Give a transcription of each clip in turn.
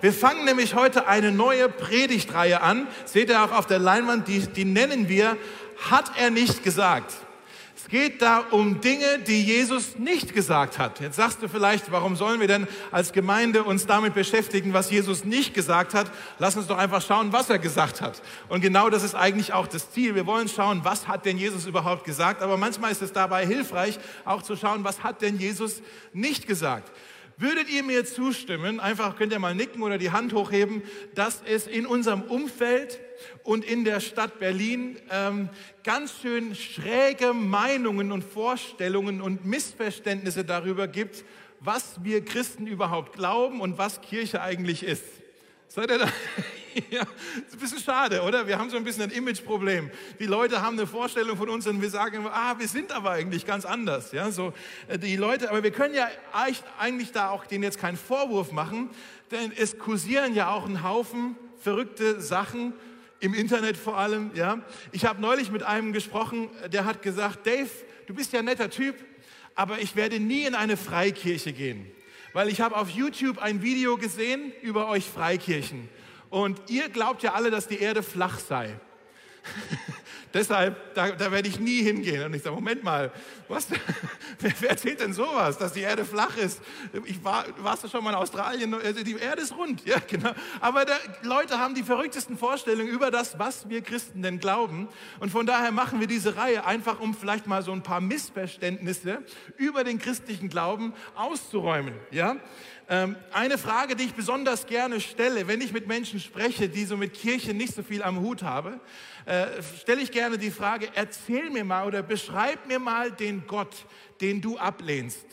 Wir fangen nämlich heute eine neue Predigtreihe an. Seht ihr auch auf der Leinwand, die, die nennen wir, hat er nicht gesagt. Es geht da um Dinge, die Jesus nicht gesagt hat. Jetzt sagst du vielleicht, warum sollen wir denn als Gemeinde uns damit beschäftigen, was Jesus nicht gesagt hat? Lass uns doch einfach schauen, was er gesagt hat. Und genau das ist eigentlich auch das Ziel. Wir wollen schauen, was hat denn Jesus überhaupt gesagt? Aber manchmal ist es dabei hilfreich, auch zu schauen, was hat denn Jesus nicht gesagt? Würdet ihr mir zustimmen, einfach könnt ihr mal nicken oder die Hand hochheben, dass es in unserem Umfeld und in der Stadt Berlin ähm, ganz schön schräge Meinungen und Vorstellungen und Missverständnisse darüber gibt, was wir Christen überhaupt glauben und was Kirche eigentlich ist. Seid ihr da? ja, ist ein bisschen schade, oder? Wir haben so ein bisschen ein Imageproblem. Die Leute haben eine Vorstellung von uns und wir sagen ah, wir sind aber eigentlich ganz anders. Ja, so, äh, die Leute, aber wir können ja eigentlich da auch denen jetzt keinen Vorwurf machen, denn es kursieren ja auch ein Haufen verrückte Sachen im Internet vor allem. Ja, ich habe neulich mit einem gesprochen, der hat gesagt, Dave, du bist ja ein netter Typ, aber ich werde nie in eine Freikirche gehen, weil ich habe auf YouTube ein Video gesehen über euch Freikirchen. Und ihr glaubt ja alle, dass die Erde flach sei. Deshalb, da, da, werde ich nie hingehen. Und ich sage, Moment mal, was, wer, wer, erzählt denn sowas, dass die Erde flach ist? Ich war, warst du schon mal in Australien? Also die Erde ist rund, ja, genau. Aber da, Leute haben die verrücktesten Vorstellungen über das, was wir Christen denn glauben. Und von daher machen wir diese Reihe einfach, um vielleicht mal so ein paar Missverständnisse über den christlichen Glauben auszuräumen, ja. Ähm, eine Frage, die ich besonders gerne stelle, wenn ich mit Menschen spreche, die so mit Kirche nicht so viel am Hut haben, äh, stelle ich gerne die Frage, erzähl mir mal oder beschreib mir mal den Gott, den du ablehnst.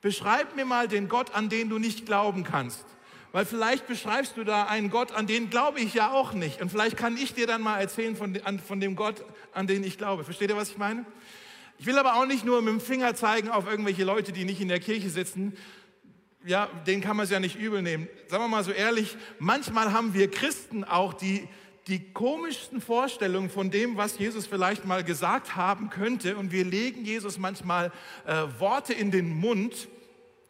Beschreib mir mal den Gott, an den du nicht glauben kannst. Weil vielleicht beschreibst du da einen Gott, an den glaube ich ja auch nicht. Und vielleicht kann ich dir dann mal erzählen von, von dem Gott, an den ich glaube. Versteht ihr, was ich meine? Ich will aber auch nicht nur mit dem Finger zeigen auf irgendwelche Leute, die nicht in der Kirche sitzen, ja, den kann man es ja nicht übel nehmen. Sagen wir mal so ehrlich, manchmal haben wir Christen auch die, die komischsten Vorstellungen von dem, was Jesus vielleicht mal gesagt haben könnte. Und wir legen Jesus manchmal äh, Worte in den Mund.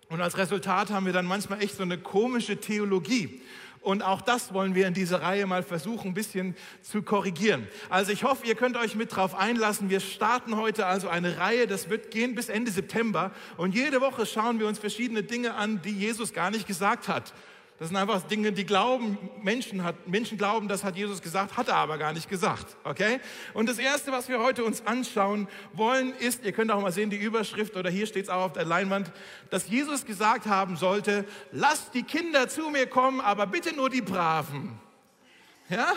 Und als Resultat haben wir dann manchmal echt so eine komische Theologie. Und auch das wollen wir in dieser Reihe mal versuchen, ein bisschen zu korrigieren. Also ich hoffe, ihr könnt euch mit drauf einlassen. Wir starten heute also eine Reihe, das wird gehen bis Ende September. Und jede Woche schauen wir uns verschiedene Dinge an, die Jesus gar nicht gesagt hat. Das sind einfach Dinge, die glauben, Menschen, hat, Menschen glauben, das hat Jesus gesagt, hat er aber gar nicht gesagt. Okay? Und das Erste, was wir heute uns anschauen wollen, ist, ihr könnt auch mal sehen, die Überschrift oder hier steht es auch auf der Leinwand, dass Jesus gesagt haben sollte, lasst die Kinder zu mir kommen, aber bitte nur die Braven. Ja?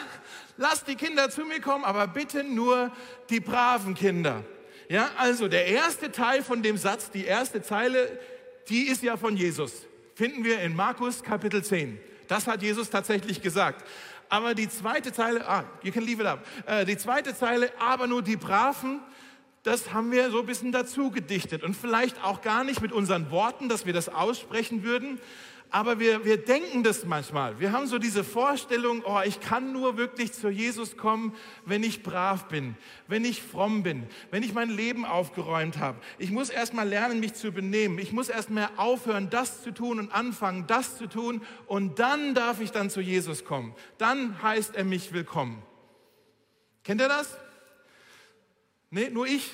Lasst die Kinder zu mir kommen, aber bitte nur die braven Kinder. Ja, also der erste Teil von dem Satz, die erste Zeile, die ist ja von Jesus finden wir in Markus Kapitel 10. Das hat Jesus tatsächlich gesagt. Aber die zweite Zeile, ah, you can leave it up. Äh, die zweite Zeile, aber nur die Braven, das haben wir so ein bisschen dazu gedichtet. Und vielleicht auch gar nicht mit unseren Worten, dass wir das aussprechen würden, aber wir, wir denken das manchmal. Wir haben so diese Vorstellung, oh, ich kann nur wirklich zu Jesus kommen, wenn ich brav bin, wenn ich fromm bin, wenn ich mein Leben aufgeräumt habe. Ich muss erst mal lernen, mich zu benehmen. Ich muss erst mal aufhören, das zu tun und anfangen, das zu tun. Und dann darf ich dann zu Jesus kommen. Dann heißt er mich willkommen. Kennt ihr das? Nee, nur ich.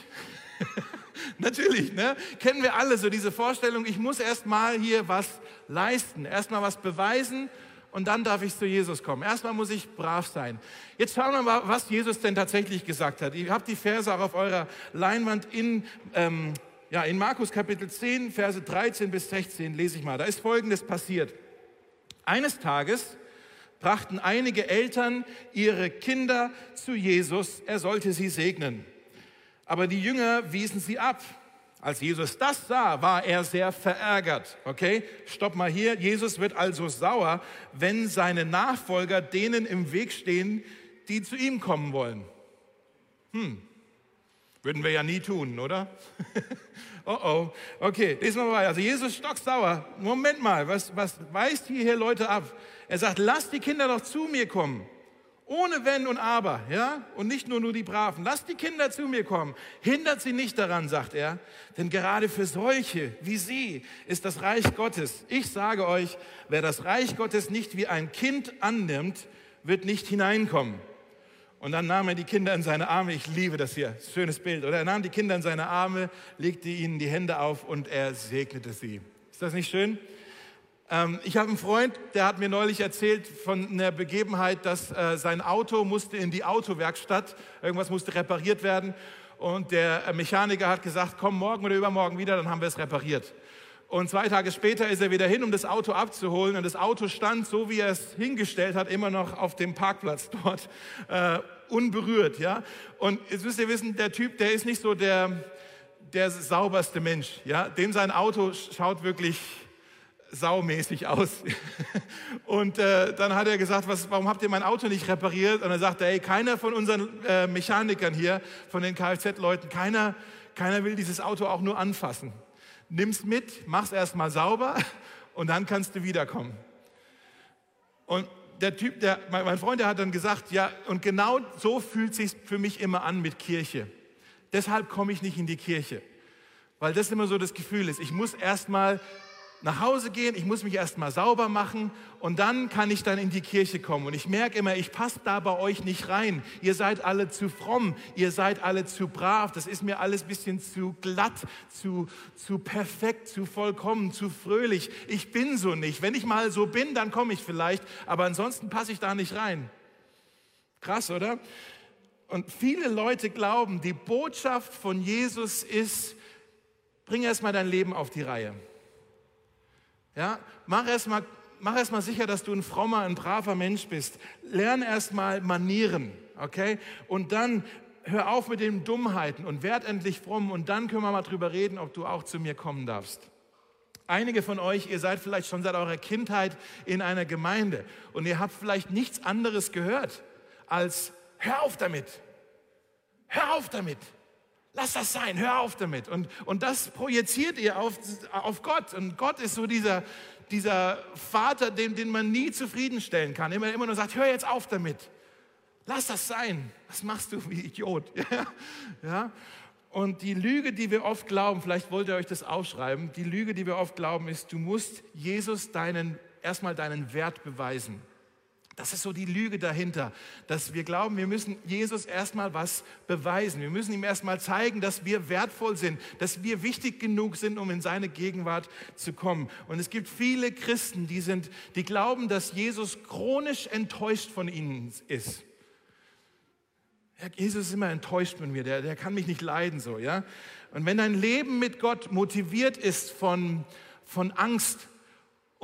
Natürlich, ne? Kennen wir alle so diese Vorstellung, ich muss erst mal hier was leisten, erst mal was beweisen und dann darf ich zu Jesus kommen. Erstmal muss ich brav sein. Jetzt schauen wir mal, was Jesus denn tatsächlich gesagt hat. Ihr habt die Verse auch auf eurer Leinwand in, ähm, ja, in Markus Kapitel 10, Verse 13 bis 16, lese ich mal. Da ist Folgendes passiert. Eines Tages brachten einige Eltern ihre Kinder zu Jesus, er sollte sie segnen. Aber die Jünger wiesen sie ab. Als Jesus das sah, war er sehr verärgert. Okay, stopp mal hier. Jesus wird also sauer, wenn seine Nachfolger denen im Weg stehen, die zu ihm kommen wollen. Hm, würden wir ja nie tun, oder? oh oh, okay, lesen wir mal. Also Jesus stocksauer. Moment mal, was, was weist hier Leute ab? Er sagt, lasst die Kinder doch zu mir kommen Ohne Wenn und Aber, ja? Und nicht nur nur die Braven. Lasst die Kinder zu mir kommen. Hindert sie nicht daran, sagt er. Denn gerade für solche wie sie ist das Reich Gottes. Ich sage euch, wer das Reich Gottes nicht wie ein Kind annimmt, wird nicht hineinkommen. Und dann nahm er die Kinder in seine Arme. Ich liebe das hier. Schönes Bild. Oder er nahm die Kinder in seine Arme, legte ihnen die Hände auf und er segnete sie. Ist das nicht schön? Ähm, ich habe einen Freund, der hat mir neulich erzählt von einer Begebenheit, dass äh, sein Auto musste in die Autowerkstatt, irgendwas musste repariert werden und der äh, Mechaniker hat gesagt, komm morgen oder übermorgen wieder, dann haben wir es repariert. Und zwei Tage später ist er wieder hin, um das Auto abzuholen. Und das Auto stand, so wie er es hingestellt hat, immer noch auf dem Parkplatz dort, äh, unberührt. Ja? Und jetzt müsst ihr wissen, der Typ, der ist nicht so der, der sauberste Mensch. Ja? Dem sein Auto schaut wirklich saumäßig aus. Und äh, dann hat er gesagt, was, warum habt ihr mein Auto nicht repariert? Und er sagte, ey, keiner von unseren äh, Mechanikern hier, von den Kfz-Leuten, keiner, keiner will dieses Auto auch nur anfassen. Nimm's mit, mach's erstmal sauber und dann kannst du wiederkommen. Und der Typ, der, mein Freund, der hat dann gesagt, ja, und genau so fühlt sich für mich immer an mit Kirche. Deshalb komme ich nicht in die Kirche. Weil das immer so das Gefühl ist, ich muss erstmal nach Hause gehen, ich muss mich erstmal sauber machen und dann kann ich dann in die Kirche kommen. Und ich merke immer, ich passe da bei euch nicht rein. Ihr seid alle zu fromm, ihr seid alle zu brav, das ist mir alles ein bisschen zu glatt, zu, zu perfekt, zu vollkommen, zu fröhlich. Ich bin so nicht. Wenn ich mal so bin, dann komme ich vielleicht, aber ansonsten passe ich da nicht rein. Krass, oder? Und viele Leute glauben, die Botschaft von Jesus ist, bring erstmal dein Leben auf die Reihe. Ja, mach erstmal mach erst sicher, dass du ein frommer, ein braver Mensch bist. Lern erstmal Manieren, okay? Und dann hör auf mit den Dummheiten und werd endlich fromm und dann können wir mal drüber reden, ob du auch zu mir kommen darfst. Einige von euch, ihr seid vielleicht schon seit eurer Kindheit in einer Gemeinde und ihr habt vielleicht nichts anderes gehört als hör auf damit. Hör auf damit. Lass das sein, hör auf damit. Und, und das projiziert ihr auf, auf Gott. Und Gott ist so dieser, dieser Vater, den, den man nie zufriedenstellen kann. Immer, immer nur sagt, hör jetzt auf damit. Lass das sein. Was machst du wie Idiot? ja? Und die Lüge, die wir oft glauben, vielleicht wollt ihr euch das aufschreiben, die Lüge, die wir oft glauben, ist, du musst Jesus deinen, erstmal deinen Wert beweisen. Das ist so die Lüge dahinter, dass wir glauben, wir müssen Jesus erstmal was beweisen. Wir müssen ihm erstmal zeigen, dass wir wertvoll sind, dass wir wichtig genug sind, um in seine Gegenwart zu kommen. Und es gibt viele Christen, die sind, die glauben, dass Jesus chronisch enttäuscht von ihnen ist. Jesus ist immer enttäuscht von mir, der, der kann mich nicht leiden so, ja. Und wenn dein Leben mit Gott motiviert ist von, von Angst,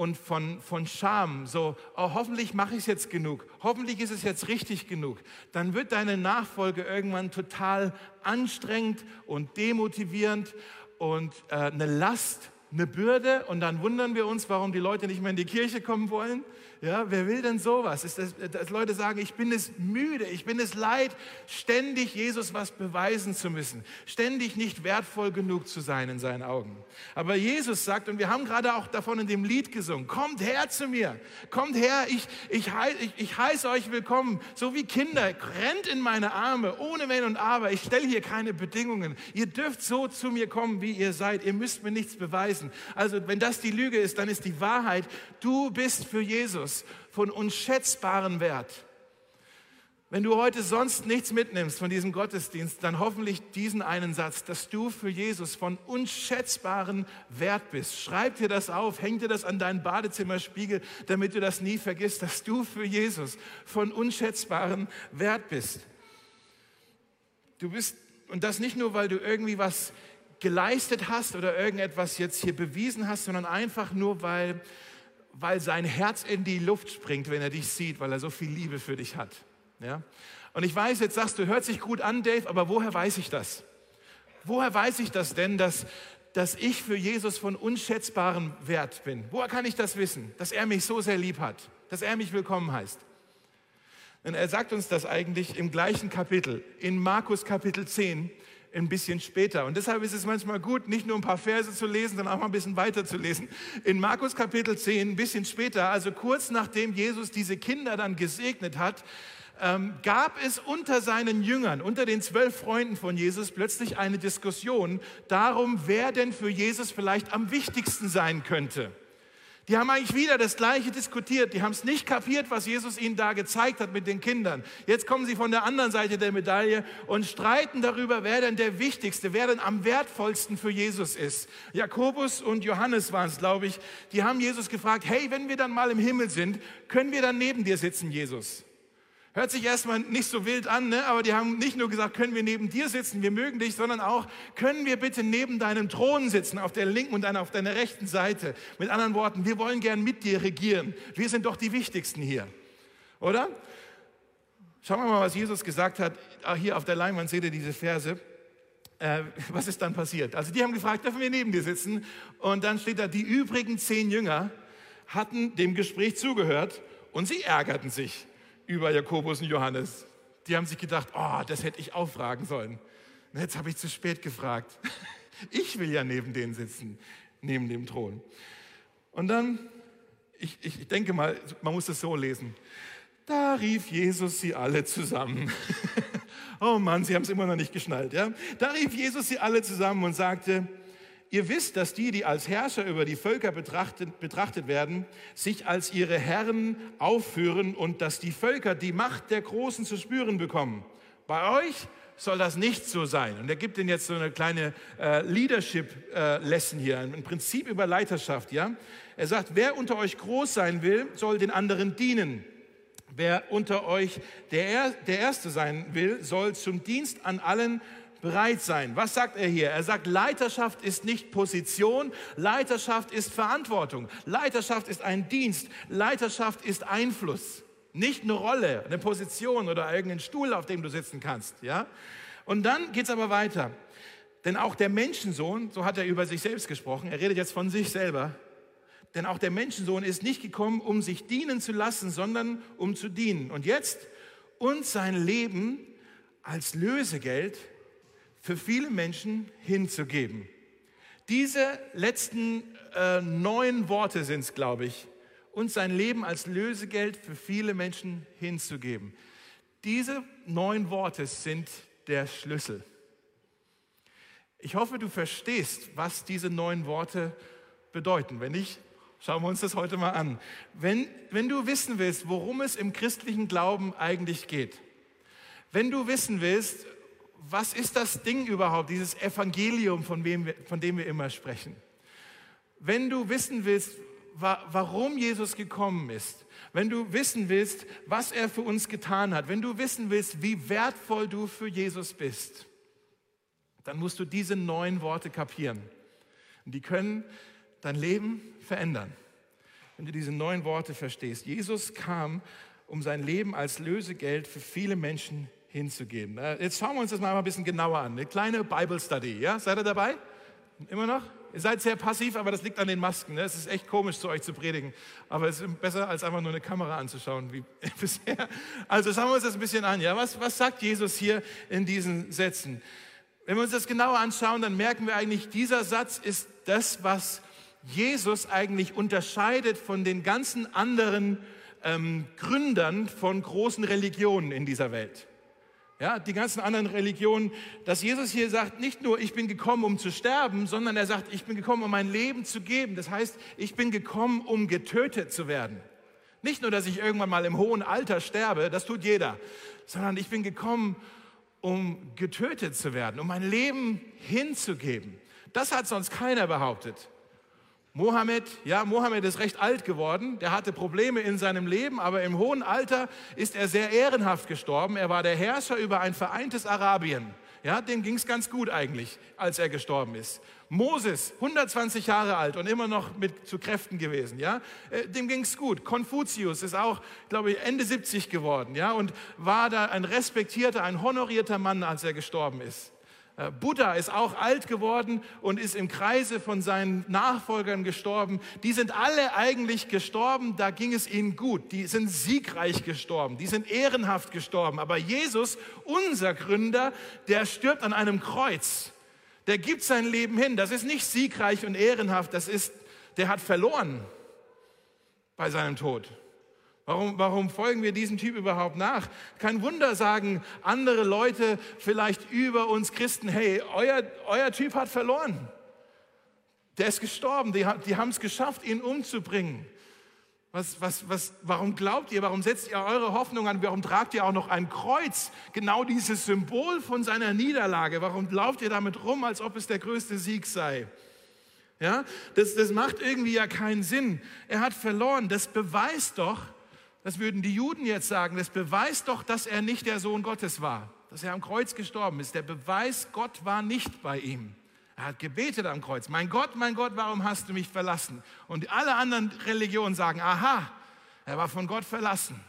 und von, von Scham, so, oh, hoffentlich mache ich es jetzt genug, hoffentlich ist es jetzt richtig genug, dann wird deine Nachfolge irgendwann total anstrengend und demotivierend und äh, eine Last, eine Bürde. Und dann wundern wir uns, warum die Leute nicht mehr in die Kirche kommen wollen ja, wer will denn sowas? Ist das, dass Leute sagen, ich bin es müde, ich bin es leid, ständig Jesus was beweisen zu müssen, ständig nicht wertvoll genug zu sein in seinen Augen. Aber Jesus sagt, und wir haben gerade auch davon in dem Lied gesungen, kommt her zu mir, kommt her, ich, ich, ich, ich heiße euch willkommen, so wie Kinder, rennt in meine Arme, ohne Wenn und Aber. Ich stelle hier keine Bedingungen. Ihr dürft so zu mir kommen, wie ihr seid. Ihr müsst mir nichts beweisen. Also wenn das die Lüge ist, dann ist die Wahrheit, du bist für Jesus Jesus von unschätzbarem Wert. Wenn du heute sonst nichts mitnimmst von diesem Gottesdienst, dann hoffentlich diesen einen Satz, dass du für Jesus von unschätzbarem Wert bist. Schreib dir das auf, häng dir das an deinen Badezimmerspiegel, damit du das nie vergisst, dass du für Jesus von unschätzbarem Wert bist. Du bist, und das nicht nur, weil du irgendwie was geleistet hast oder irgendetwas jetzt hier bewiesen hast, sondern einfach nur, weil weil sein Herz in die Luft springt, wenn er dich sieht, weil er so viel Liebe für dich hat. Ja? Und ich weiß, jetzt sagst du, hört sich gut an, Dave, aber woher weiß ich das? Woher weiß ich das denn, dass, dass ich für Jesus von unschätzbarem Wert bin? Woher kann ich das wissen, dass er mich so sehr lieb hat, dass er mich willkommen heißt? Denn er sagt uns das eigentlich im gleichen Kapitel, in Markus Kapitel 10, ein bisschen später. Und deshalb ist es manchmal gut, nicht nur ein paar Verse zu lesen, sondern auch mal ein bisschen weiter zu lesen. In Markus Kapitel 10, ein bisschen später, also kurz nachdem Jesus diese Kinder dann gesegnet hat, ähm, gab es unter seinen Jüngern, unter den zwölf Freunden von Jesus plötzlich eine Diskussion darum, wer denn für Jesus vielleicht am wichtigsten sein könnte. Die haben eigentlich wieder das Gleiche diskutiert. Die haben es nicht kapiert, was Jesus ihnen da gezeigt hat mit den Kindern. Jetzt kommen sie von der anderen Seite der Medaille und streiten darüber, wer denn der Wichtigste, wer denn am wertvollsten für Jesus ist. Jakobus und Johannes waren es, glaube ich. Die haben Jesus gefragt, hey, wenn wir dann mal im Himmel sind, können wir dann neben dir sitzen, Jesus? Hört sich erstmal nicht so wild an, ne? aber die haben nicht nur gesagt, können wir neben dir sitzen, wir mögen dich, sondern auch, können wir bitte neben deinem Thron sitzen, auf der linken und auf deiner rechten Seite. Mit anderen Worten, wir wollen gern mit dir regieren. Wir sind doch die Wichtigsten hier, oder? Schauen wir mal, was Jesus gesagt hat. Ah, hier auf der Leinwand seht ihr diese Verse. Äh, was ist dann passiert? Also die haben gefragt, dürfen wir neben dir sitzen? Und dann steht da, die übrigen zehn Jünger hatten dem Gespräch zugehört und sie ärgerten sich über Jakobus und Johannes. Die haben sich gedacht, oh, das hätte ich auch fragen sollen. Und jetzt habe ich zu spät gefragt. Ich will ja neben denen sitzen, neben dem Thron. Und dann, ich, ich denke mal, man muss es so lesen. Da rief Jesus sie alle zusammen. oh Mann, sie haben es immer noch nicht geschnallt. Ja? Da rief Jesus sie alle zusammen und sagte, Ihr wisst, dass die, die als Herrscher über die Völker betrachtet, betrachtet werden, sich als ihre Herren aufführen und dass die Völker die Macht der Großen zu spüren bekommen. Bei euch soll das nicht so sein. Und er gibt ihnen jetzt so eine kleine äh, Leadership-Lesson äh, hier, ein Prinzip über Leiterschaft. Ja? Er sagt, wer unter euch groß sein will, soll den anderen dienen. Wer unter euch der, der Erste sein will, soll zum Dienst an allen bereit sein. Was sagt er hier? Er sagt, Leiterschaft ist nicht Position, Leiterschaft ist Verantwortung, Leiterschaft ist ein Dienst, Leiterschaft ist Einfluss. Nicht eine Rolle, eine Position oder irgendein Stuhl, auf dem du sitzen kannst. Ja? Und dann geht es aber weiter. Denn auch der Menschensohn, so hat er über sich selbst gesprochen, er redet jetzt von sich selber, denn auch der Menschensohn ist nicht gekommen, um sich dienen zu lassen, sondern um zu dienen. Und jetzt uns sein Leben als Lösegeld für viele Menschen hinzugeben. Diese letzten äh, neun Worte sind es, glaube ich, uns sein Leben als Lösegeld für viele Menschen hinzugeben. Diese neun Worte sind der Schlüssel. Ich hoffe, du verstehst, was diese neun Worte bedeuten. Wenn nicht, schauen wir uns das heute mal an. Wenn, wenn du wissen willst, worum es im christlichen Glauben eigentlich geht, wenn du wissen willst, was ist das Ding überhaupt, dieses Evangelium, von, wir, von dem wir immer sprechen? Wenn du wissen willst, warum Jesus gekommen ist, wenn du wissen willst, was er für uns getan hat, wenn du wissen willst, wie wertvoll du für Jesus bist, dann musst du diese neun Worte kapieren. Und die können dein Leben verändern, wenn du diese neun Worte verstehst. Jesus kam, um sein Leben als Lösegeld für viele Menschen hinzugeben. Äh, jetzt schauen wir uns das mal ein bisschen genauer an. Eine kleine Bible Study. Ja? Seid ihr dabei? Immer noch? Ihr seid sehr passiv, aber das liegt an den Masken. Ne? Es ist echt komisch, zu euch zu predigen. Aber es ist besser, als einfach nur eine Kamera anzuschauen, wie bisher. Also schauen wir uns das ein bisschen an. Ja? Was, was sagt Jesus hier in diesen Sätzen? Wenn wir uns das genauer anschauen, dann merken wir eigentlich, dieser Satz ist das, was Jesus eigentlich unterscheidet von den ganzen anderen ähm, Gründern von großen Religionen in dieser Welt. Ja, die ganzen anderen Religionen, dass Jesus hier sagt, nicht nur ich bin gekommen, um zu sterben, sondern er sagt, ich bin gekommen, um mein Leben zu geben. Das heißt, ich bin gekommen, um getötet zu werden. Nicht nur, dass ich irgendwann mal im hohen Alter sterbe, das tut jeder, sondern ich bin gekommen, um getötet zu werden, um mein Leben hinzugeben. Das hat sonst keiner behauptet. Mohammed, ja, Mohammed ist recht alt geworden. Der hatte Probleme in seinem Leben, aber im hohen Alter ist er sehr ehrenhaft gestorben. Er war der Herrscher über ein vereintes Arabien. Ja, dem ging es ganz gut eigentlich, als er gestorben ist. Moses, 120 Jahre alt und immer noch mit zu Kräften gewesen, ja, äh, dem ging es gut. Konfuzius ist auch, glaube ich, Ende 70 geworden, ja, und war da ein respektierter, ein honorierter Mann, als er gestorben ist. Äh, Buddha ist auch alt geworden und ist im Kreise von seinen Nachfolgern gestorben. Die sind alle eigentlich gestorben, da ging es ihnen gut. Die sind siegreich gestorben, die sind ehrenhaft gestorben. Aber Jesus, unser Gründer, der stirbt an einem Kreuz. Der gibt sein Leben hin. Das ist nicht siegreich und ehrenhaft, das ist, der hat verloren bei seinem Tod. Warum, warum folgen wir diesem Typ überhaupt nach? Kein Wunder sagen andere Leute vielleicht über uns Christen, hey, euer, euer Typ hat verloren. Der ist gestorben, die, die haben es geschafft, ihn umzubringen. Was, was, was, warum glaubt ihr, warum setzt ihr eure Hoffnung an, warum tragt ihr auch noch ein Kreuz, genau dieses Symbol von seiner Niederlage? Warum lauft ihr damit rum, als ob es der größte Sieg sei? Ja, das, das macht irgendwie ja keinen Sinn. Er hat verloren. Das beweist doch, das würden die Juden jetzt sagen, das beweist doch, dass er nicht der Sohn Gottes war, dass er am Kreuz gestorben ist. Der Beweis, Gott war nicht bei ihm. Er hat gebetet am Kreuz. Mein Gott, mein Gott, warum hast du mich verlassen? Und alle anderen Religionen sagen, aha, er war von Gott verlassen.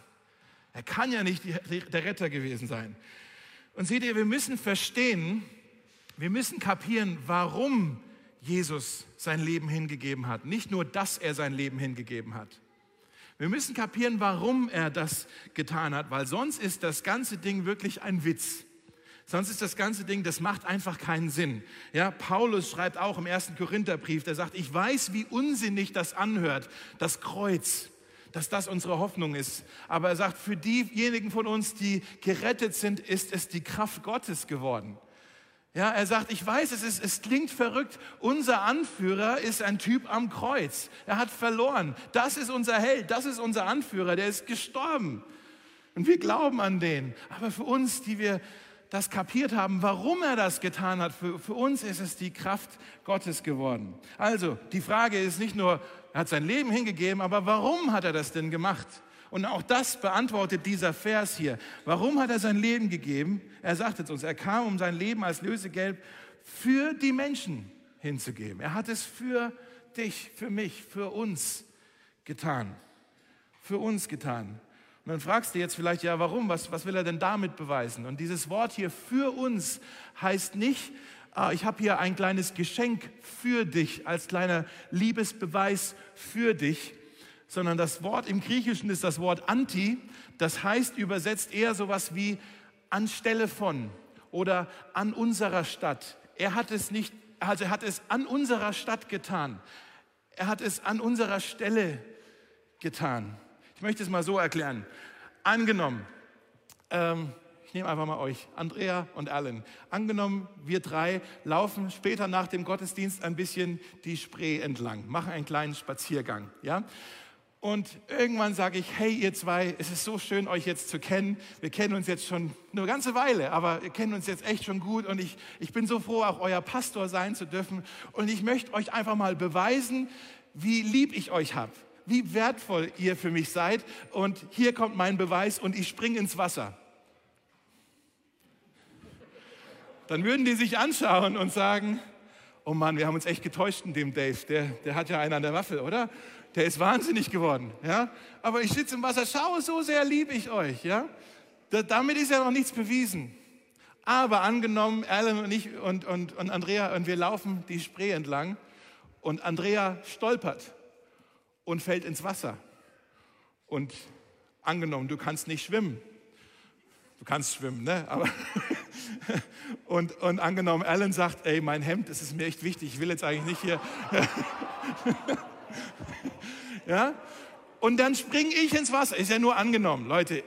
Er kann ja nicht der Retter gewesen sein. Und seht ihr, wir müssen verstehen, wir müssen kapieren, warum Jesus sein Leben hingegeben hat. Nicht nur, dass er sein Leben hingegeben hat. Wir müssen kapieren, warum er das getan hat, weil sonst ist das ganze Ding wirklich ein Witz. Sonst ist das ganze Ding, das macht einfach keinen Sinn. Ja, Paulus schreibt auch im ersten Korintherbrief, der sagt, ich weiß, wie unsinnig das anhört, das Kreuz, dass das unsere Hoffnung ist. Aber er sagt, für diejenigen von uns, die gerettet sind, ist es die Kraft Gottes geworden. Ja, er sagt, ich weiß, es, ist, es klingt verrückt. Unser Anführer ist ein Typ am Kreuz. Er hat verloren. Das ist unser Held, das ist unser Anführer, der ist gestorben. Und wir glauben an den. Aber für uns, die wir das kapiert haben, warum er das getan hat, für, für uns ist es die Kraft Gottes geworden. Also, die Frage ist nicht nur, er hat sein Leben hingegeben, aber warum hat er das denn gemacht? Und auch das beantwortet dieser Vers hier. Warum hat er sein Leben gegeben? Er sagt es uns, er kam, um sein Leben als Lösegeld für die Menschen hinzugeben. Er hat es für dich, für mich, für uns getan. Für uns getan. Und dann fragst du jetzt vielleicht, ja, warum? Was, was will er denn damit beweisen? Und dieses Wort hier für uns heißt nicht, ah, ich habe hier ein kleines Geschenk für dich, als kleiner Liebesbeweis für dich, sondern das Wort im Griechischen ist das Wort anti, das heißt übersetzt eher sowas wie anstelle von oder an unserer Stadt. Er hat es nicht, also er hat es an unserer Stadt getan. Er hat es an unserer Stelle getan. Ich möchte es mal so erklären. Angenommen, ähm, ich nehme einfach mal euch, Andrea und Alan. Angenommen, wir drei laufen später nach dem Gottesdienst ein bisschen die Spree entlang, machen einen kleinen Spaziergang. Ja? Und irgendwann sage ich, hey ihr zwei, es ist so schön, euch jetzt zu kennen. Wir kennen uns jetzt schon eine ganze Weile, aber wir kennen uns jetzt echt schon gut. Und ich, ich bin so froh, auch euer Pastor sein zu dürfen. Und ich möchte euch einfach mal beweisen, wie lieb ich euch habe, wie wertvoll ihr für mich seid. Und hier kommt mein Beweis und ich springe ins Wasser. Dann würden die sich anschauen und sagen, oh Mann, wir haben uns echt getäuscht in dem Dave. Der, der hat ja einen an der Waffe, oder? Der ist wahnsinnig geworden. Ja? Aber ich sitze im Wasser, schaue, so sehr liebe ich euch. Ja? Da, damit ist ja noch nichts bewiesen. Aber angenommen, Alan und ich und, und, und Andrea, und wir laufen die Spree entlang und Andrea stolpert und fällt ins Wasser. Und angenommen, du kannst nicht schwimmen. Du kannst schwimmen, ne? Aber und, und angenommen, Alan sagt, ey, mein Hemd, das ist mir echt wichtig, ich will jetzt eigentlich nicht hier. Ja? Und dann springe ich ins Wasser. Ist ja nur angenommen, Leute.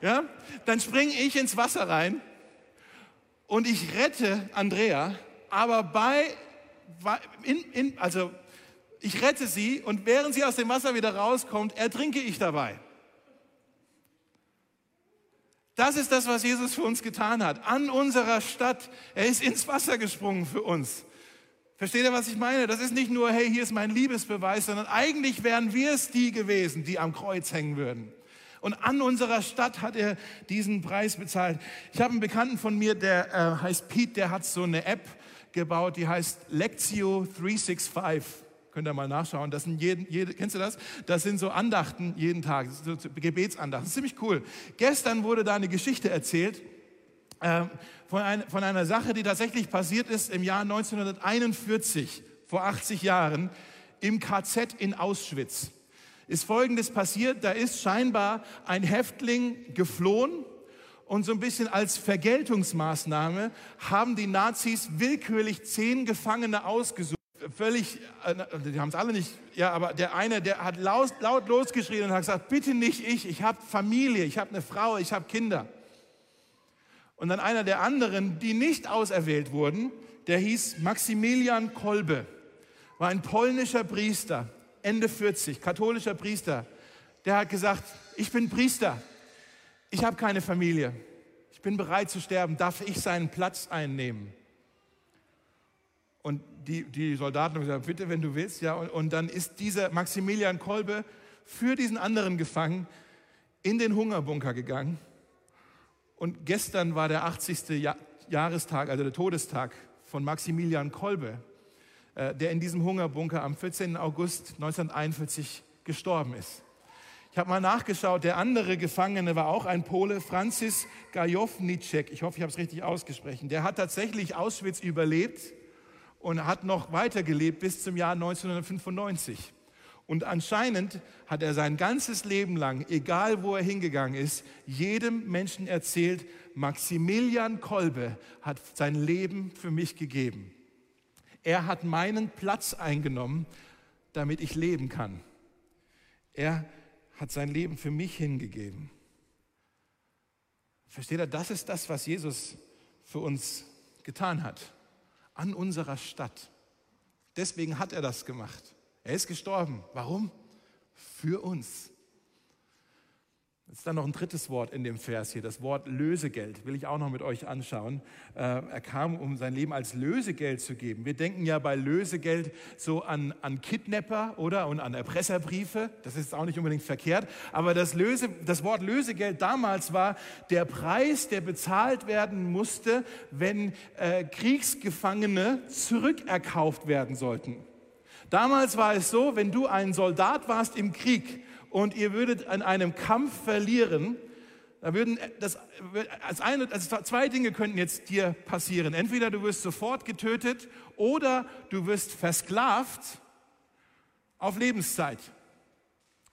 Ja? Dann springe ich ins Wasser rein und ich rette Andrea, aber bei, in, in, also ich rette sie und während sie aus dem Wasser wieder rauskommt, ertrinke ich dabei. Das ist das, was Jesus für uns getan hat. An unserer Stadt. Er ist ins Wasser gesprungen für uns. Versteht ihr, was ich meine? Das ist nicht nur, hey, hier ist mein Liebesbeweis, sondern eigentlich wären wir es die gewesen, die am Kreuz hängen würden. Und an unserer Stadt hat er diesen Preis bezahlt. Ich habe einen Bekannten von mir, der äh, heißt Pete, der hat so eine App gebaut, die heißt Lectio 365. Könnt ihr mal nachschauen. Das sind jeden, jede, kennst du das? Das sind so Andachten jeden Tag, so Gebetsandachten. Ziemlich cool. Gestern wurde da eine Geschichte erzählt ähm, von, ein, von einer Sache, die tatsächlich passiert ist im Jahr 1941, vor 80 Jahren, im KZ in Auschwitz. Ist Folgendes passiert, da ist scheinbar ein Häftling geflohen und so ein bisschen als Vergeltungsmaßnahme haben die Nazis willkürlich zehn Gefangene ausgesucht völlig, äh, die haben es alle nicht, ja, aber der eine, der hat laut, laut losgeschrien und hat gesagt, bitte nicht ich, ich habe Familie, ich habe eine Frau, ich habe Kinder. Und dann einer der anderen, die nicht auserwählt wurden, der hieß Maximilian Kolbe, war ein polnischer Priester, Ende 40, katholischer Priester. Der hat gesagt, ich bin Priester, ich habe keine Familie, ich bin bereit zu sterben, darf ich seinen Platz einnehmen? Und die, die Soldaten haben gesagt, bitte, wenn du willst, ja. Und, und dann ist dieser Maximilian Kolbe für diesen anderen Gefangenen in den Hungerbunker gegangen. Und gestern war der 80. Jahrestag, also der Todestag von Maximilian Kolbe, äh, der in diesem Hungerbunker am 14. August 1941 gestorben ist. Ich habe mal nachgeschaut, der andere Gefangene war auch ein Pole, Francis Gajownicek. Ich hoffe, ich habe es richtig ausgesprochen. Der hat tatsächlich Auschwitz überlebt und hat noch weitergelebt bis zum Jahr 1995. Und anscheinend hat er sein ganzes Leben lang, egal wo er hingegangen ist, jedem Menschen erzählt, Maximilian Kolbe hat sein Leben für mich gegeben. Er hat meinen Platz eingenommen, damit ich leben kann. Er hat sein Leben für mich hingegeben. Versteht ihr, das ist das, was Jesus für uns getan hat an unserer Stadt. Deswegen hat er das gemacht. Er ist gestorben. Warum? Für uns. Jetzt ist dann noch ein drittes Wort in dem Vers hier, das Wort Lösegeld, will ich auch noch mit euch anschauen. Äh, er kam, um sein Leben als Lösegeld zu geben. Wir denken ja bei Lösegeld so an, an Kidnapper oder und an Erpresserbriefe. Das ist auch nicht unbedingt verkehrt. Aber das, Löse, das Wort Lösegeld damals war der Preis, der bezahlt werden musste, wenn äh, Kriegsgefangene zurückerkauft werden sollten. Damals war es so, wenn du ein Soldat warst im Krieg, und ihr würdet an einem Kampf verlieren, da würden das, als eine, also zwei Dinge könnten jetzt dir passieren. Entweder du wirst sofort getötet oder du wirst versklavt auf Lebenszeit.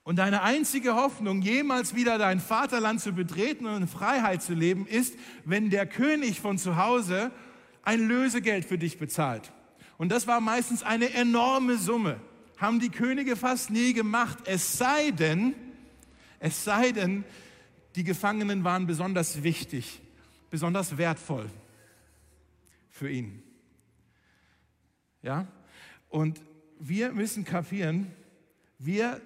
Und deine einzige Hoffnung, jemals wieder dein Vaterland zu betreten und in Freiheit zu leben, ist, wenn der König von zu Hause ein Lösegeld für dich bezahlt. Und das war meistens eine enorme Summe haben die Könige fast nie gemacht, es sei denn, es sei denn, die Gefangenen waren besonders wichtig, besonders wertvoll für ihn. Ja? Und wir müssen kapieren, wir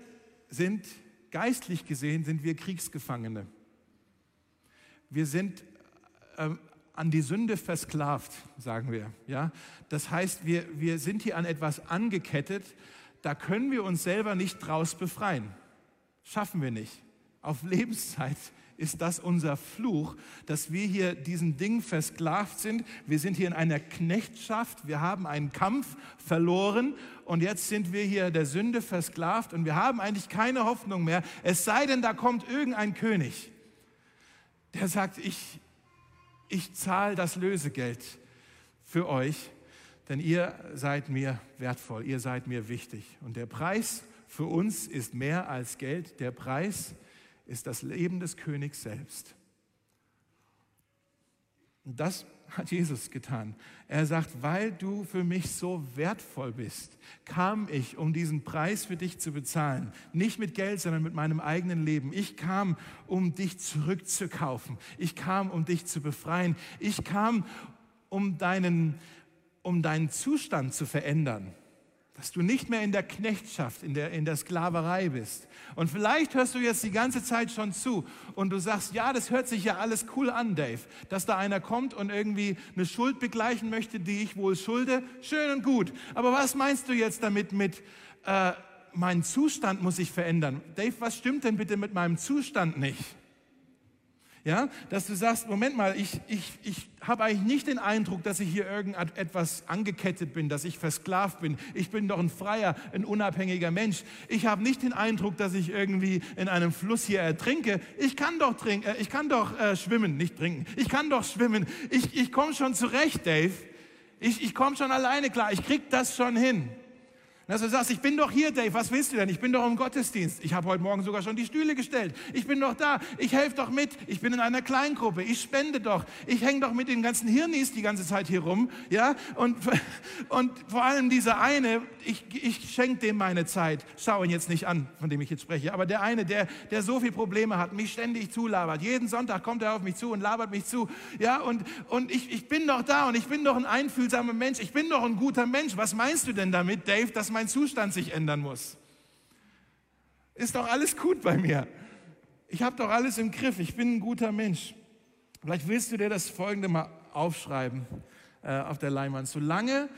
sind geistlich gesehen sind wir Kriegsgefangene. Wir sind äh, an die Sünde versklavt, sagen wir. Ja? Das heißt, wir, wir sind hier an etwas angekettet, da können wir uns selber nicht draus befreien. Schaffen wir nicht. Auf Lebenszeit ist das unser Fluch, dass wir hier diesem Ding versklavt sind. Wir sind hier in einer Knechtschaft. Wir haben einen Kampf verloren und jetzt sind wir hier der Sünde versklavt und wir haben eigentlich keine Hoffnung mehr. Es sei denn, da kommt irgendein König, der sagt, ich, ich zahle das Lösegeld für euch denn ihr seid mir wertvoll, ihr seid mir wichtig. Und der Preis für uns ist mehr als Geld, der Preis ist das Leben des Königs selbst. Und das hat Jesus getan. Er sagt, weil du für mich so wertvoll bist, kam ich, um diesen Preis für dich zu bezahlen. Nicht mit Geld, sondern mit meinem eigenen Leben. Ich kam, um dich zurückzukaufen. Ich kam, um dich zu befreien. Ich kam, um deinen, um deinen Zustand zu verändern. Dass du nicht mehr in der Knechtschaft, in der, in der Sklaverei bist. Und vielleicht hörst du jetzt die ganze Zeit schon zu und du sagst, ja, das hört sich ja alles cool an, Dave. Dass da einer kommt und irgendwie eine Schuld begleichen möchte, die ich wohl schulde. Schön und gut. Aber was meinst du jetzt damit mit, äh, mein Zustand muss sich verändern? Dave, was stimmt denn bitte mit meinem Zustand nicht? Ja, dass du sagst, Moment mal, ich, ich, ich habe eigentlich nicht den Eindruck, dass ich hier irgendetwas angekettet bin, dass ich versklavt bin. Ich bin doch ein freier, ein unabhängiger Mensch. Ich habe nicht den Eindruck, dass ich irgendwie in einem Fluss hier ertrinke. Ich kann doch trinken, äh, ich kann doch äh, schwimmen, nicht trinken. Ich kann doch schwimmen. Ich, ich komme schon zurecht, Dave. Ich, ich komme schon alleine klar. Ich krieg das schon hin. Dass du sagst, ich bin doch hier, Dave, was willst du denn? Ich bin doch im Gottesdienst. Ich habe heute Morgen sogar schon die Stühle gestellt. Ich bin doch da. Ich helfe doch mit. Ich bin in einer Kleingruppe. Ich spende doch. Ich hänge doch mit den ganzen Hirnis die ganze Zeit hier rum. Ja? Und, und vor allem dieser eine, ich, ich schenke dem meine Zeit. Schau ihn jetzt nicht an, von dem ich jetzt spreche. Aber der eine, der, der so viele Probleme hat, mich ständig zulabert. Jeden Sonntag kommt er auf mich zu und labert mich zu. Ja? Und, und ich, ich bin doch da und ich bin doch ein einfühlsamer Mensch. Ich bin doch ein guter Mensch. Was meinst du denn damit, Dave, dass mein Zustand sich ändern muss. Ist doch alles gut bei mir. Ich habe doch alles im Griff. Ich bin ein guter Mensch. Vielleicht willst du dir das folgende mal aufschreiben äh, auf der Leinwand. Solange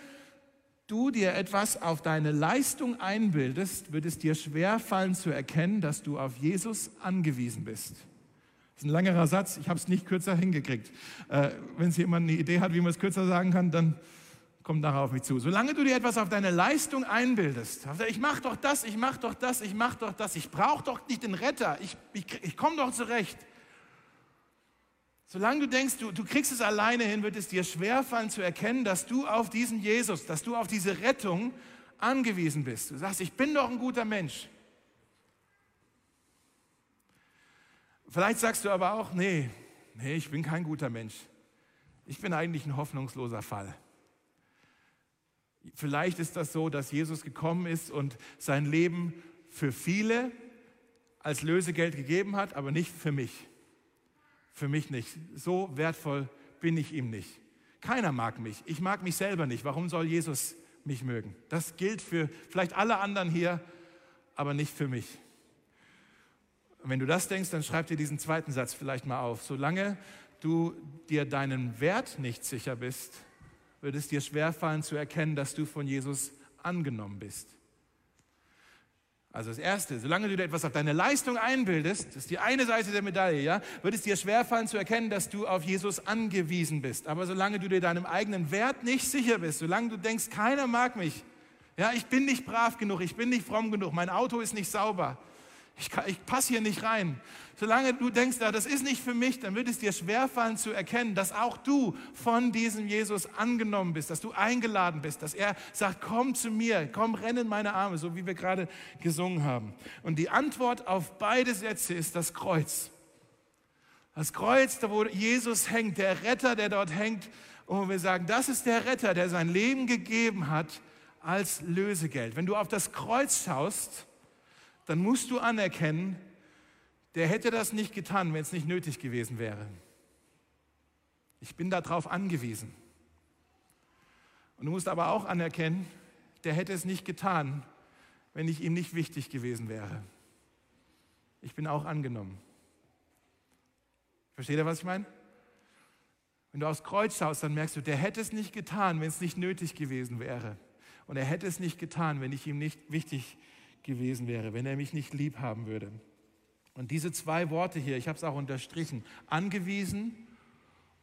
du dir etwas auf deine Leistung einbildest, wird es dir schwer fallen zu erkennen, dass du auf Jesus angewiesen bist. Das ist ein langerer Satz, ich habe es nicht kürzer hingekriegt. Äh, Wenn es jemand eine Idee hat, wie man es kürzer sagen kann, dann kommt nachher auf mich zu. Solange du dir etwas auf deine Leistung einbildest, ich mache doch das, ich mache doch das, ich mache doch das, ich brauche doch nicht den Retter, ich, ich, ich komme doch zurecht. Solange du denkst, du, du kriegst es alleine hin, wird es dir schwerfallen zu erkennen, dass du auf diesen Jesus, dass du auf diese Rettung angewiesen bist. Du sagst, ich bin doch ein guter Mensch. Vielleicht sagst du aber auch, nee, nee, ich bin kein guter Mensch. Ich bin eigentlich ein hoffnungsloser Fall. Vielleicht ist das so, dass Jesus gekommen ist und sein Leben für viele als Lösegeld gegeben hat, aber nicht für mich. Für mich nicht. So wertvoll bin ich ihm nicht. Keiner mag mich. Ich mag mich selber nicht. Warum soll Jesus mich mögen? Das gilt für vielleicht alle anderen hier, aber nicht für mich. Wenn du das denkst, dann schreib dir diesen zweiten Satz vielleicht mal auf. Solange du dir deinen Wert nicht sicher bist, wird es dir schwerfallen zu erkennen, dass du von Jesus angenommen bist. Also das Erste, solange du dir etwas auf deine Leistung einbildest, das ist die eine Seite der Medaille, ja, wird es dir schwerfallen zu erkennen, dass du auf Jesus angewiesen bist. Aber solange du dir deinem eigenen Wert nicht sicher bist, solange du denkst, keiner mag mich, ja, ich bin nicht brav genug, ich bin nicht fromm genug, mein Auto ist nicht sauber, ich, ich passe hier nicht rein. Solange du denkst, ja, das ist nicht für mich, dann wird es dir schwerfallen zu erkennen, dass auch du von diesem Jesus angenommen bist, dass du eingeladen bist, dass er sagt, komm zu mir, komm, renn in meine Arme, so wie wir gerade gesungen haben. Und die Antwort auf beide Sätze ist das Kreuz. Das Kreuz, da wo Jesus hängt, der Retter, der dort hängt, und wir sagen, das ist der Retter, der sein Leben gegeben hat als Lösegeld. Wenn du auf das Kreuz schaust, dann musst du anerkennen, der hätte das nicht getan, wenn es nicht nötig gewesen wäre. Ich bin darauf angewiesen. Und du musst aber auch anerkennen, der hätte es nicht getan, wenn ich ihm nicht wichtig gewesen wäre. Ich bin auch angenommen. Versteht ihr, was ich meine? Wenn du aufs Kreuz schaust, dann merkst du, der hätte es nicht getan, wenn es nicht nötig gewesen wäre. Und er hätte es nicht getan, wenn ich ihm nicht wichtig gewesen wäre, wenn er mich nicht lieb haben würde. Und diese zwei Worte hier, ich habe es auch unterstrichen, angewiesen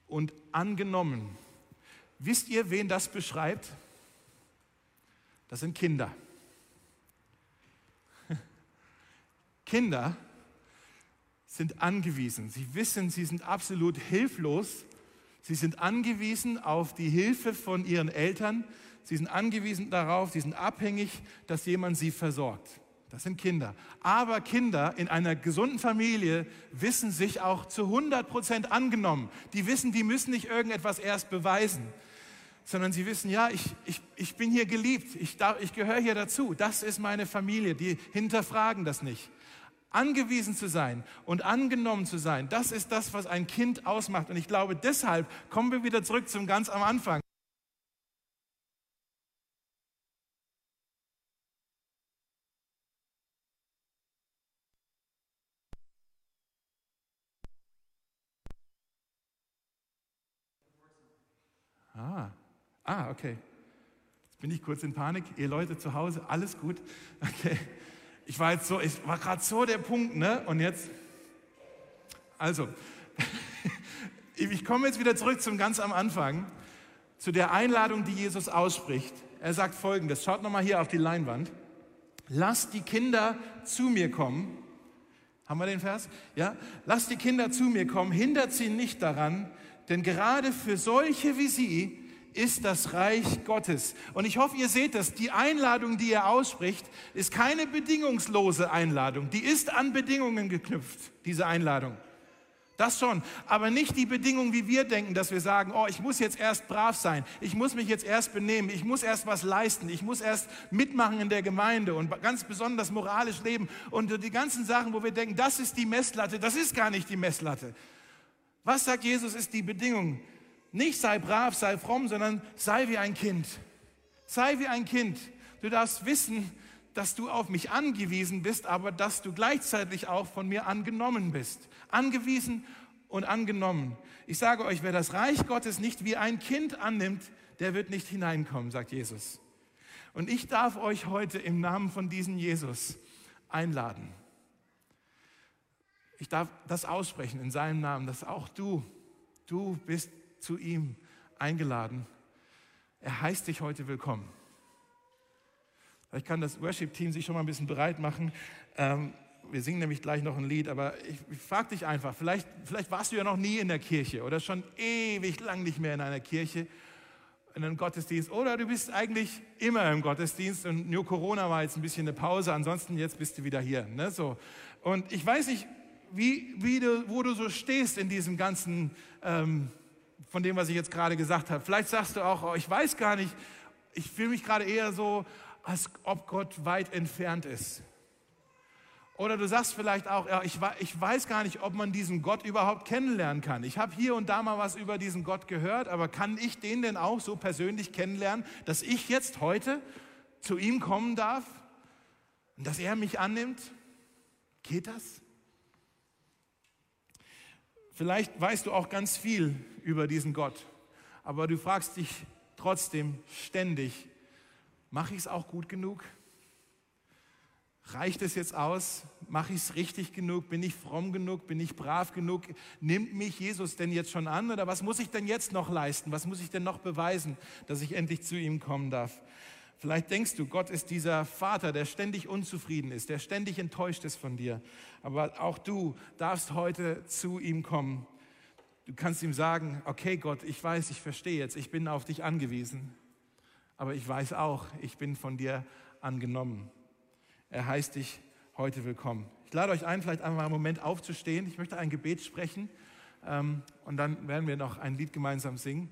und angenommen. Wisst ihr, wen das beschreibt? Das sind Kinder. Kinder sind angewiesen. Sie wissen, sie sind absolut hilflos. Sie sind angewiesen auf die Hilfe von ihren Eltern. Sie sind angewiesen darauf, sie sind abhängig, dass jemand sie versorgt. Das sind Kinder. Aber Kinder in einer gesunden Familie wissen sich auch zu 100 Prozent angenommen. Die wissen, die müssen nicht irgendetwas erst beweisen, sondern sie wissen, ja, ich, ich, ich bin hier geliebt, ich, ich gehöre hier dazu. Das ist meine Familie. Die hinterfragen das nicht. Angewiesen zu sein und angenommen zu sein, das ist das, was ein Kind ausmacht. Und ich glaube, deshalb kommen wir wieder zurück zum ganz am Anfang. Ah, ah, okay. Jetzt bin ich kurz in Panik. Ihr Leute zu Hause, alles gut? Okay. Ich war jetzt so, ich war gerade so der Punkt, ne? Und jetzt, also, ich komme jetzt wieder zurück zum ganz am Anfang, zu der Einladung, die Jesus ausspricht. Er sagt folgendes, schaut nochmal hier auf die Leinwand. Lasst die Kinder zu mir kommen. Haben wir den Vers? Ja? Lasst die Kinder zu mir kommen, hindert sie nicht daran, denn gerade für solche wie sie ist das Reich Gottes. Und ich hoffe, ihr seht das. Die Einladung, die er ausspricht, ist keine bedingungslose Einladung. Die ist an Bedingungen geknüpft, diese Einladung. Das schon, aber nicht die Bedingung, wie wir denken, dass wir sagen, oh, ich muss jetzt erst brav sein, ich muss mich jetzt erst benehmen, ich muss erst was leisten, ich muss erst mitmachen in der Gemeinde und ganz besonders moralisch leben und die ganzen Sachen, wo wir denken, das ist die Messlatte, das ist gar nicht die Messlatte. Was sagt Jesus ist die Bedingung? Nicht sei brav, sei fromm, sondern sei wie ein Kind. Sei wie ein Kind. Du darfst wissen, dass du auf mich angewiesen bist, aber dass du gleichzeitig auch von mir angenommen bist. Angewiesen und angenommen. Ich sage euch, wer das Reich Gottes nicht wie ein Kind annimmt, der wird nicht hineinkommen, sagt Jesus. Und ich darf euch heute im Namen von diesem Jesus einladen. Ich darf das aussprechen in seinem Namen, dass auch du, du bist zu ihm eingeladen. Er heißt dich heute willkommen. Vielleicht kann das Worship-Team sich schon mal ein bisschen bereit machen. Ähm, wir singen nämlich gleich noch ein Lied, aber ich, ich frage dich einfach, vielleicht, vielleicht warst du ja noch nie in der Kirche oder schon ewig lang nicht mehr in einer Kirche, in einem Gottesdienst oder du bist eigentlich immer im Gottesdienst und nur Corona war jetzt ein bisschen eine Pause, ansonsten jetzt bist du wieder hier. Ne? So. Und ich weiß nicht, wie, wie du, wo du so stehst in diesem ganzen, ähm, von dem, was ich jetzt gerade gesagt habe. Vielleicht sagst du auch, oh, ich weiß gar nicht, ich fühle mich gerade eher so, als ob Gott weit entfernt ist. Oder du sagst vielleicht auch, ich, ich weiß gar nicht, ob man diesen Gott überhaupt kennenlernen kann. Ich habe hier und da mal was über diesen Gott gehört, aber kann ich den denn auch so persönlich kennenlernen, dass ich jetzt heute zu ihm kommen darf und dass er mich annimmt? Geht das? Vielleicht weißt du auch ganz viel über diesen Gott, aber du fragst dich trotzdem ständig, Mache ich es auch gut genug? Reicht es jetzt aus? Mache ich es richtig genug? Bin ich fromm genug? Bin ich brav genug? Nimmt mich Jesus denn jetzt schon an? Oder was muss ich denn jetzt noch leisten? Was muss ich denn noch beweisen, dass ich endlich zu ihm kommen darf? Vielleicht denkst du, Gott ist dieser Vater, der ständig unzufrieden ist, der ständig enttäuscht ist von dir. Aber auch du darfst heute zu ihm kommen. Du kannst ihm sagen, okay Gott, ich weiß, ich verstehe jetzt, ich bin auf dich angewiesen aber ich weiß auch, ich bin von dir angenommen. Er heißt dich heute willkommen. Ich lade euch ein, vielleicht einmal einen Moment aufzustehen. Ich möchte ein Gebet sprechen ähm, und dann werden wir noch ein Lied gemeinsam singen.